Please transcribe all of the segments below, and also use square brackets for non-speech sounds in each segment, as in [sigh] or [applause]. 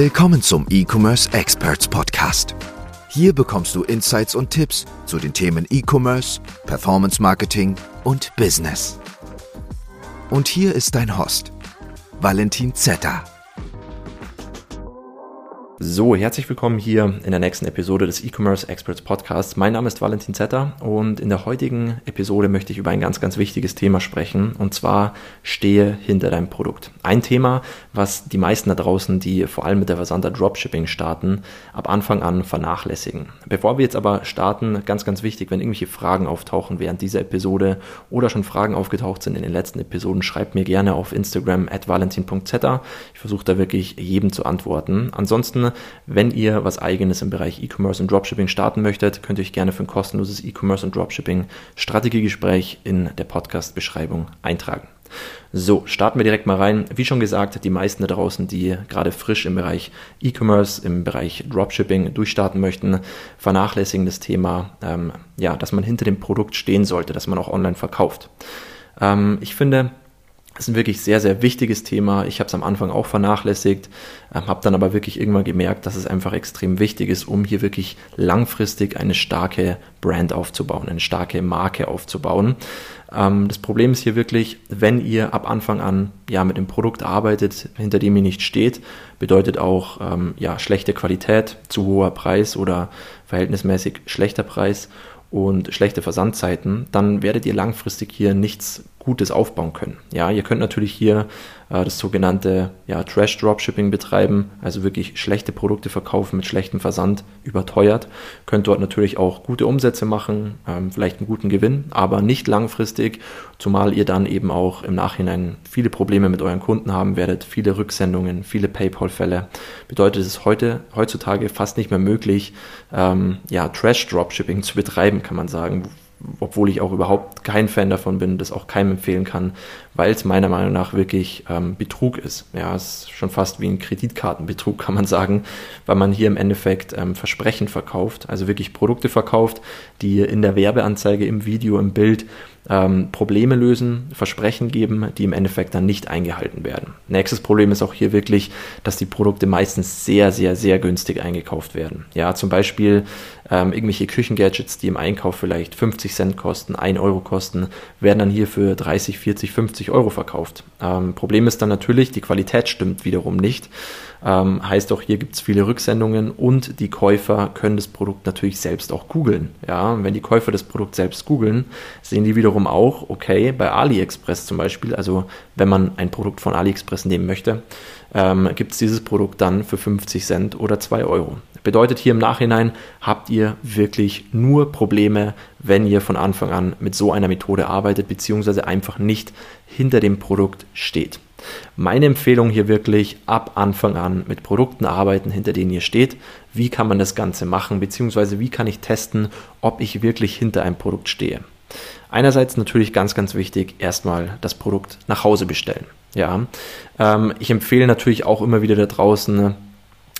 Willkommen zum E-Commerce Experts Podcast. Hier bekommst du Insights und Tipps zu den Themen E-Commerce, Performance Marketing und Business. Und hier ist dein Host, Valentin Zetter. So, herzlich willkommen hier in der nächsten Episode des E-Commerce Experts Podcasts. Mein Name ist Valentin Zetter und in der heutigen Episode möchte ich über ein ganz, ganz wichtiges Thema sprechen und zwar stehe hinter deinem Produkt. Ein Thema, was die meisten da draußen, die vor allem mit der Versander Dropshipping starten, ab Anfang an vernachlässigen. Bevor wir jetzt aber starten, ganz, ganz wichtig, wenn irgendwelche Fragen auftauchen während dieser Episode oder schon Fragen aufgetaucht sind in den letzten Episoden, schreibt mir gerne auf Instagram at valentin.zetter. Ich versuche da wirklich jedem zu antworten. Ansonsten wenn ihr was eigenes im Bereich E-Commerce und Dropshipping starten möchtet, könnt ihr euch gerne für ein kostenloses E-Commerce und Dropshipping Strategiegespräch in der Podcast-Beschreibung eintragen. So, starten wir direkt mal rein. Wie schon gesagt, die meisten da draußen, die gerade frisch im Bereich E-Commerce, im Bereich Dropshipping durchstarten möchten, vernachlässigen das Thema, ähm, ja, dass man hinter dem Produkt stehen sollte, dass man auch online verkauft. Ähm, ich finde, das ist ein wirklich sehr, sehr wichtiges Thema. Ich habe es am Anfang auch vernachlässigt, ähm, habe dann aber wirklich irgendwann gemerkt, dass es einfach extrem wichtig ist, um hier wirklich langfristig eine starke Brand aufzubauen, eine starke Marke aufzubauen. Ähm, das Problem ist hier wirklich, wenn ihr ab Anfang an ja mit dem Produkt arbeitet, hinter dem ihr nicht steht, bedeutet auch ähm, ja schlechte Qualität, zu hoher Preis oder verhältnismäßig schlechter Preis und schlechte Versandzeiten, dann werdet ihr langfristig hier nichts Gutes aufbauen können. Ja, ihr könnt natürlich hier äh, das sogenannte ja, Trash Dropshipping betreiben, also wirklich schlechte Produkte verkaufen mit schlechtem Versand, überteuert. Könnt dort natürlich auch gute Umsätze machen, ähm, vielleicht einen guten Gewinn, aber nicht langfristig, zumal ihr dann eben auch im Nachhinein viele Probleme mit euren Kunden haben werdet, viele Rücksendungen, viele PayPal-Fälle. Bedeutet es heute, heutzutage fast nicht mehr möglich, ähm, ja, Trash Dropshipping zu betreiben, kann man sagen obwohl ich auch überhaupt kein Fan davon bin, das auch keinem empfehlen kann, weil es meiner Meinung nach wirklich ähm, Betrug ist. Ja, es ist schon fast wie ein Kreditkartenbetrug, kann man sagen, weil man hier im Endeffekt ähm, Versprechen verkauft, also wirklich Produkte verkauft, die in der Werbeanzeige, im Video, im Bild ähm, Probleme lösen, Versprechen geben, die im Endeffekt dann nicht eingehalten werden. Nächstes Problem ist auch hier wirklich, dass die Produkte meistens sehr, sehr, sehr günstig eingekauft werden. Ja, zum Beispiel ähm, irgendwelche Küchengadgets, die im Einkauf vielleicht 50 Cent kosten, 1 Euro kosten, werden dann hier für 30, 40, 50 Euro verkauft. Ähm, Problem ist dann natürlich, die Qualität stimmt wiederum nicht. Ähm, heißt auch, hier gibt es viele Rücksendungen und die Käufer können das Produkt natürlich selbst auch googeln. Ja, und wenn die Käufer das Produkt selbst googeln, sehen die wiederum auch, okay, bei AliExpress zum Beispiel, also wenn man ein Produkt von AliExpress nehmen möchte, ähm, gibt es dieses Produkt dann für 50 Cent oder 2 Euro. Bedeutet hier im Nachhinein, habt ihr wirklich nur Probleme, wenn ihr von Anfang an mit so einer Methode arbeitet, beziehungsweise einfach nicht hinter dem Produkt steht. Meine Empfehlung hier wirklich ab Anfang an mit Produkten arbeiten, hinter denen ihr steht. Wie kann man das Ganze machen, beziehungsweise wie kann ich testen, ob ich wirklich hinter einem Produkt stehe. Einerseits natürlich ganz, ganz wichtig, erstmal das Produkt nach Hause bestellen. Ja, ähm, ich empfehle natürlich auch immer wieder da draußen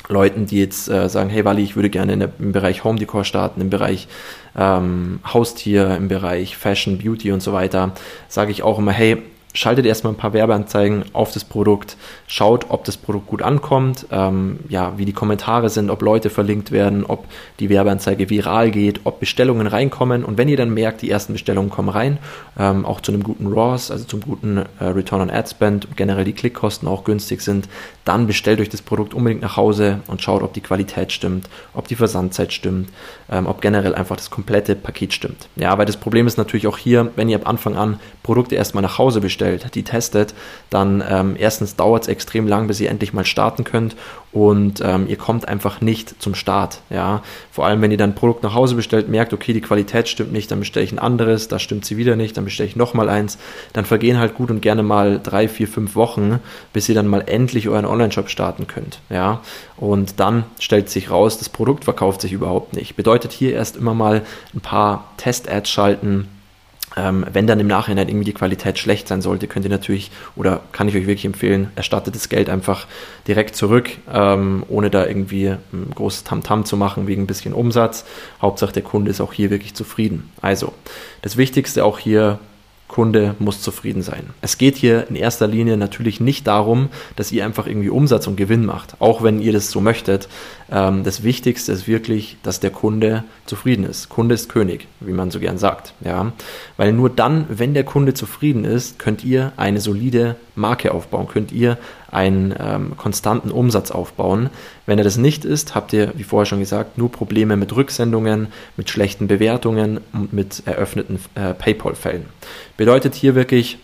Leuten, die jetzt äh, sagen, hey Wally, ich würde gerne der, im Bereich Home Decor starten, im Bereich ähm, Haustier, im Bereich Fashion, Beauty und so weiter, sage ich auch immer, hey, schaltet erstmal ein paar Werbeanzeigen auf das Produkt, schaut, ob das Produkt gut ankommt, ähm, ja, wie die Kommentare sind, ob Leute verlinkt werden, ob die Werbeanzeige viral geht, ob Bestellungen reinkommen und wenn ihr dann merkt, die ersten Bestellungen kommen rein, ähm, auch zu einem guten ROAS, also zum guten äh, Return on Ad Spend, generell die Klickkosten auch günstig sind, dann bestellt euch das Produkt unbedingt nach Hause und schaut, ob die Qualität stimmt, ob die Versandzeit stimmt, ähm, ob generell einfach das komplette Paket stimmt. Ja, weil das Problem ist natürlich auch hier, wenn ihr ab Anfang an Produkte erstmal nach Hause bestellt, bestellt, die testet, dann ähm, erstens dauert es extrem lang, bis ihr endlich mal starten könnt und ähm, ihr kommt einfach nicht zum Start. Ja, vor allem wenn ihr dann ein Produkt nach Hause bestellt, merkt, okay, die Qualität stimmt nicht, dann bestelle ich ein anderes, da stimmt sie wieder nicht, dann bestelle ich nochmal eins, dann vergehen halt gut und gerne mal drei, vier, fünf Wochen, bis ihr dann mal endlich euren Online-Shop starten könnt. Ja, und dann stellt sich raus, das Produkt verkauft sich überhaupt nicht. Bedeutet hier erst immer mal ein paar Test-Ads schalten, ähm, wenn dann im Nachhinein irgendwie die Qualität schlecht sein sollte, könnt ihr natürlich, oder kann ich euch wirklich empfehlen, erstattet das Geld einfach direkt zurück, ähm, ohne da irgendwie ein großes Tamtam -Tam zu machen wegen ein bisschen Umsatz. Hauptsache der Kunde ist auch hier wirklich zufrieden. Also, das Wichtigste auch hier Kunde muss zufrieden sein. Es geht hier in erster Linie natürlich nicht darum, dass ihr einfach irgendwie Umsatz und Gewinn macht, auch wenn ihr das so möchtet. Ähm, das Wichtigste ist wirklich, dass der Kunde zufrieden ist. Kunde ist König, wie man so gern sagt. Ja? Weil nur dann, wenn der Kunde zufrieden ist, könnt ihr eine solide Marke aufbauen, könnt ihr einen ähm, konstanten Umsatz aufbauen. Wenn er das nicht ist, habt ihr, wie vorher schon gesagt, nur Probleme mit Rücksendungen, mit schlechten Bewertungen und mit eröffneten äh, PayPal-Fällen. Bedeutet hier wirklich,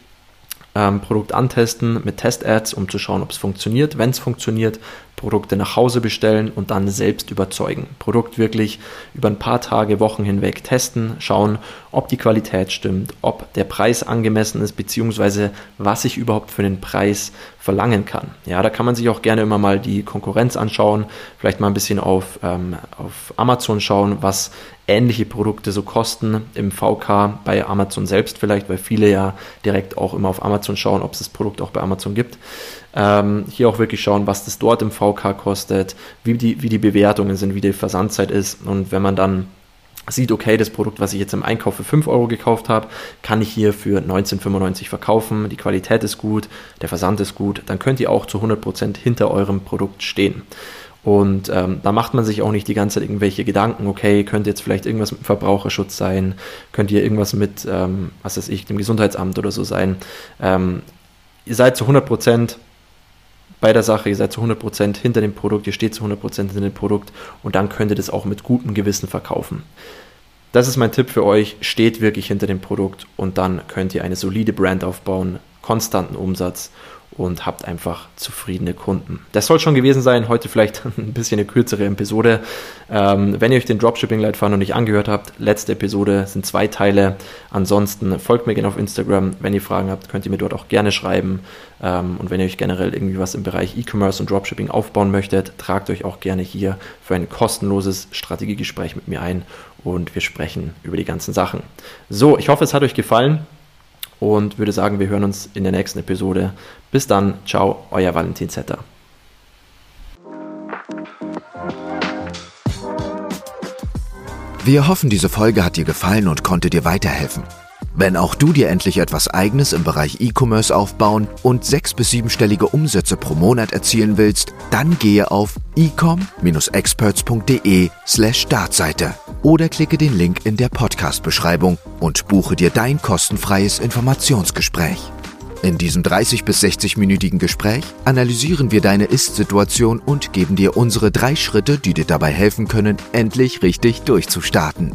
ähm, Produkt antesten mit Test-Ads, um zu schauen, ob es funktioniert. Wenn es funktioniert, Produkte nach Hause bestellen und dann selbst überzeugen. Produkt wirklich über ein paar Tage, Wochen hinweg testen, schauen, ob die Qualität stimmt, ob der Preis angemessen ist, beziehungsweise was ich überhaupt für den Preis verlangen kann. Ja, da kann man sich auch gerne immer mal die Konkurrenz anschauen, vielleicht mal ein bisschen auf, ähm, auf Amazon schauen, was ähnliche Produkte so kosten im VK bei Amazon selbst vielleicht, weil viele ja direkt auch immer auf Amazon schauen, ob es das Produkt auch bei Amazon gibt. Ähm, hier auch wirklich schauen, was das dort im VK kostet, wie die, wie die Bewertungen sind, wie die Versandzeit ist. Und wenn man dann sieht, okay, das Produkt, was ich jetzt im Einkauf für 5 Euro gekauft habe, kann ich hier für 19,95 verkaufen, die Qualität ist gut, der Versand ist gut, dann könnt ihr auch zu 100% hinter eurem Produkt stehen. Und ähm, da macht man sich auch nicht die ganze Zeit irgendwelche Gedanken, okay, könnte jetzt vielleicht irgendwas mit Verbraucherschutz sein, könnte hier irgendwas mit, ähm, was weiß ich, dem Gesundheitsamt oder so sein. Ähm, ihr seid zu 100% bei der Sache, ihr seid zu 100% hinter dem Produkt, ihr steht zu 100% hinter dem Produkt und dann könnt ihr das auch mit gutem Gewissen verkaufen. Das ist mein Tipp für euch, steht wirklich hinter dem Produkt und dann könnt ihr eine solide Brand aufbauen, konstanten Umsatz und habt einfach zufriedene Kunden. Das soll schon gewesen sein. Heute vielleicht [laughs] ein bisschen eine kürzere Episode. Ähm, wenn ihr euch den Dropshipping-Leitfaden noch nicht angehört habt, letzte Episode sind zwei Teile. Ansonsten folgt mir gerne auf Instagram. Wenn ihr Fragen habt, könnt ihr mir dort auch gerne schreiben. Ähm, und wenn ihr euch generell irgendwie was im Bereich E-Commerce und Dropshipping aufbauen möchtet, tragt euch auch gerne hier für ein kostenloses Strategiegespräch mit mir ein und wir sprechen über die ganzen Sachen. So, ich hoffe, es hat euch gefallen und würde sagen, wir hören uns in der nächsten Episode. Bis dann, ciao, euer Valentin Zetter. Wir hoffen, diese Folge hat dir gefallen und konnte dir weiterhelfen. Wenn auch du dir endlich etwas Eigenes im Bereich E-Commerce aufbauen und sechs- bis siebenstellige Umsätze pro Monat erzielen willst, dann gehe auf ecom-experts.de slash Startseite oder klicke den Link in der Podcast-Beschreibung und buche dir dein kostenfreies Informationsgespräch. In diesem 30 bis 60-minütigen Gespräch analysieren wir deine Ist-Situation und geben dir unsere drei Schritte, die dir dabei helfen können, endlich richtig durchzustarten.